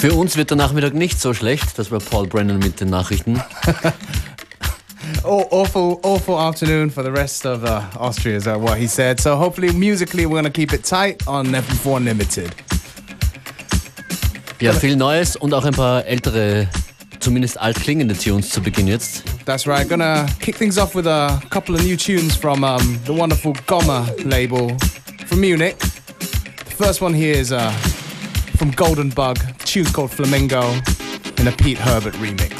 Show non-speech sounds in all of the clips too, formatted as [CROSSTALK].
Für uns wird der Nachmittag nicht so schlecht. Das war Paul Brennan mit den Nachrichten. [LAUGHS] oh, awful, awful afternoon for the rest of uh, Austria, is what he said. So hopefully, musically, we're going to keep it tight on FM4 Unlimited. Ja, viel Neues und auch ein paar ältere, zumindest altklingende Tunes zu Beginn jetzt. That's right. Gonna kick things off with a couple of new tunes from um, the wonderful Gomma label from Munich. The first one here is uh, from Golden Bug. Tune's called Flamingo in a Pete Herbert remix.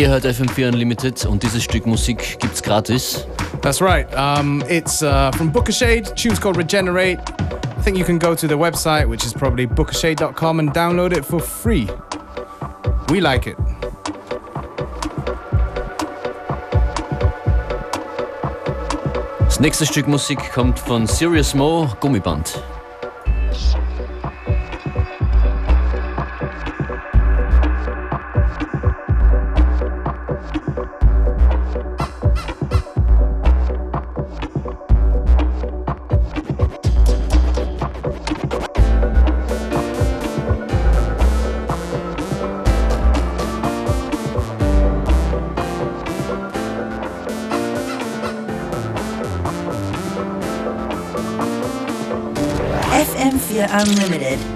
Ihr hört FM4 Unlimited und dieses Stück Musik gibt's gratis. That's right. Um, it's uh, from Booker Shade. Tune's called Regenerate. I think you can go to the website, which is probably bookershade.com, and download it for free. We like it. Das nächste Stück Musik kommt von Serious Mo, Gummiband. Unlimited.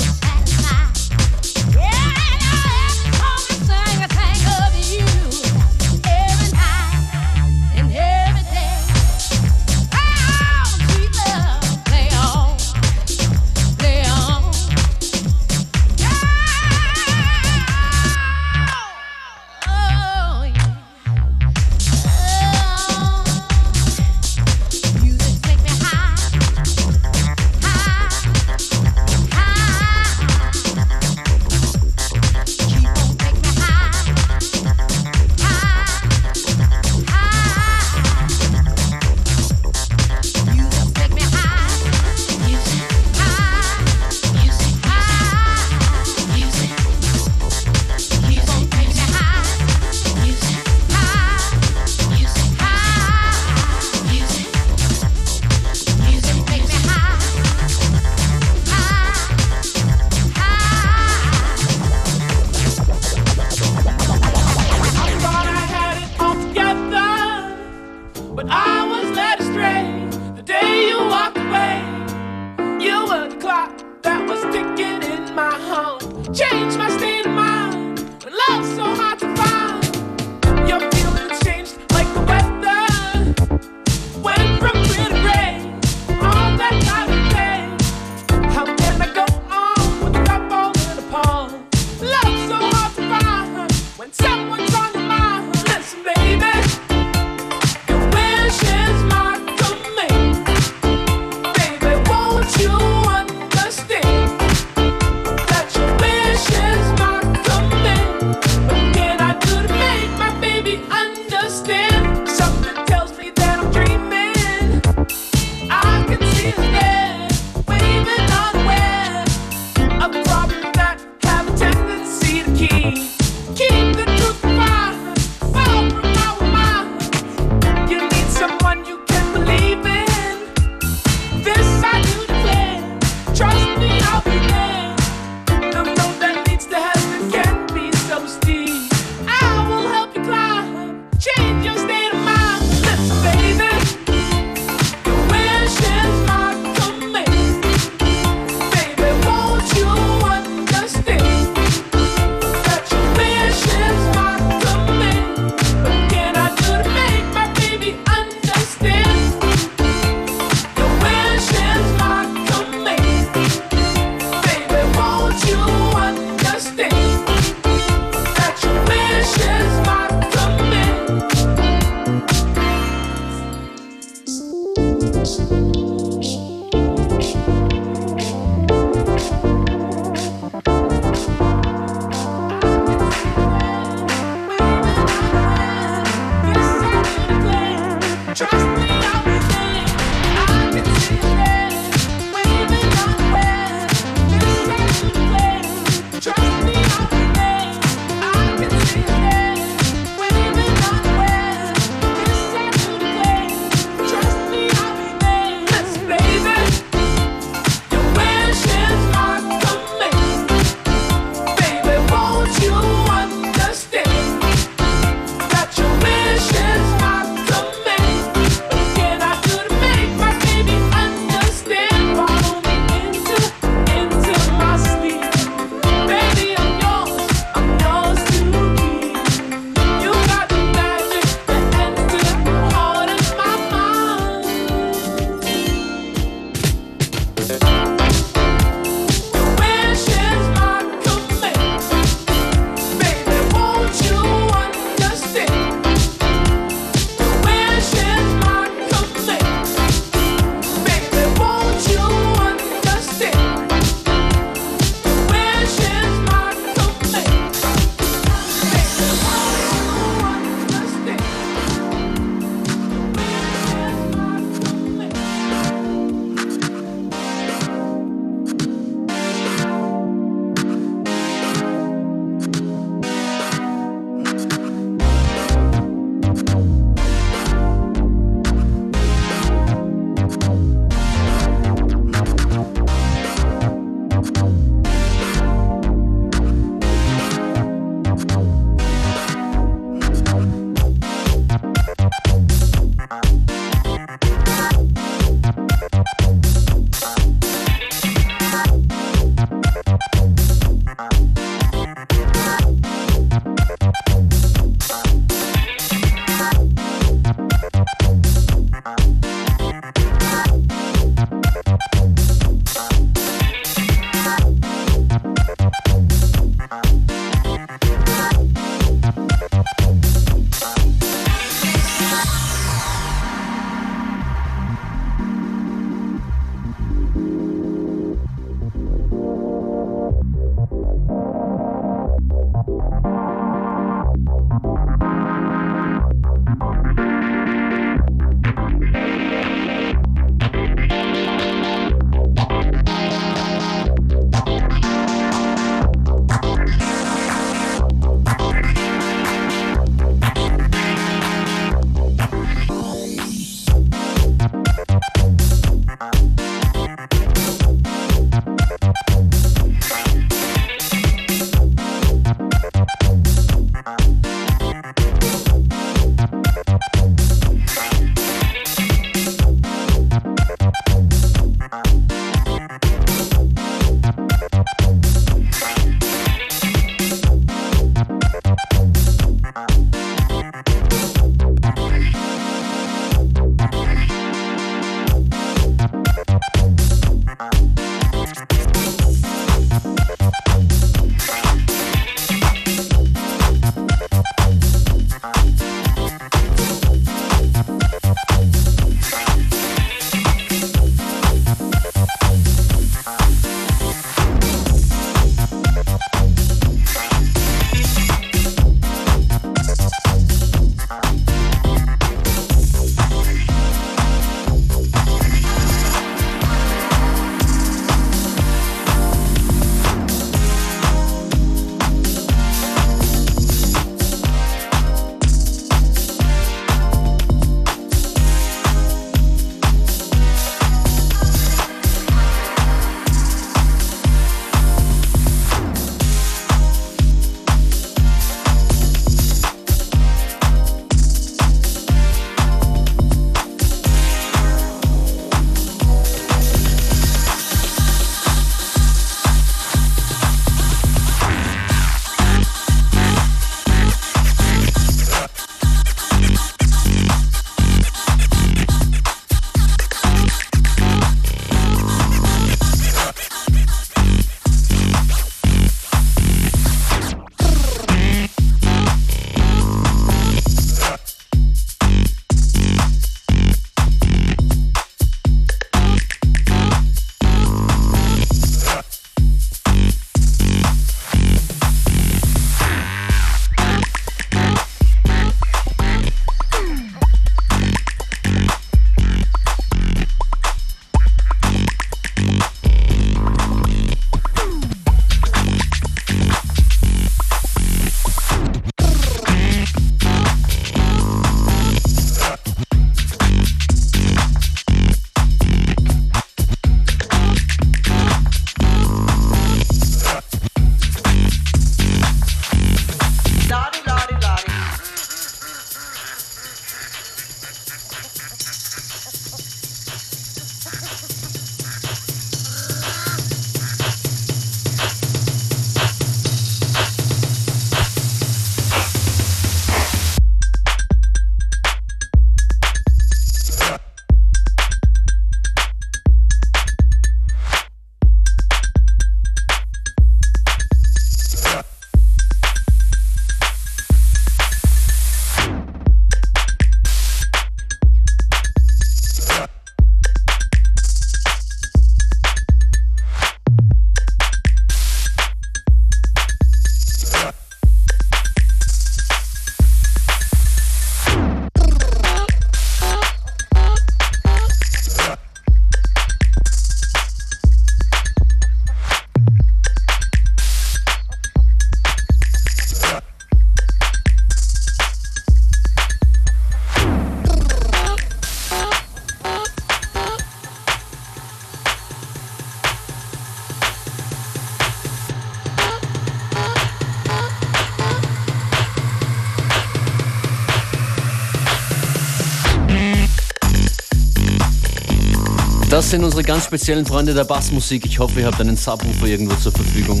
Das sind unsere ganz speziellen Freunde der Bassmusik. Ich hoffe, ihr habt einen Subwoofer irgendwo zur Verfügung.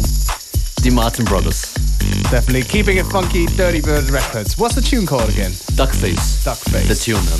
Die Martin Brothers. Definitely keeping it funky, Dirty Bird Records. What's the tune called again? Duckface. Duckface. Der Tune.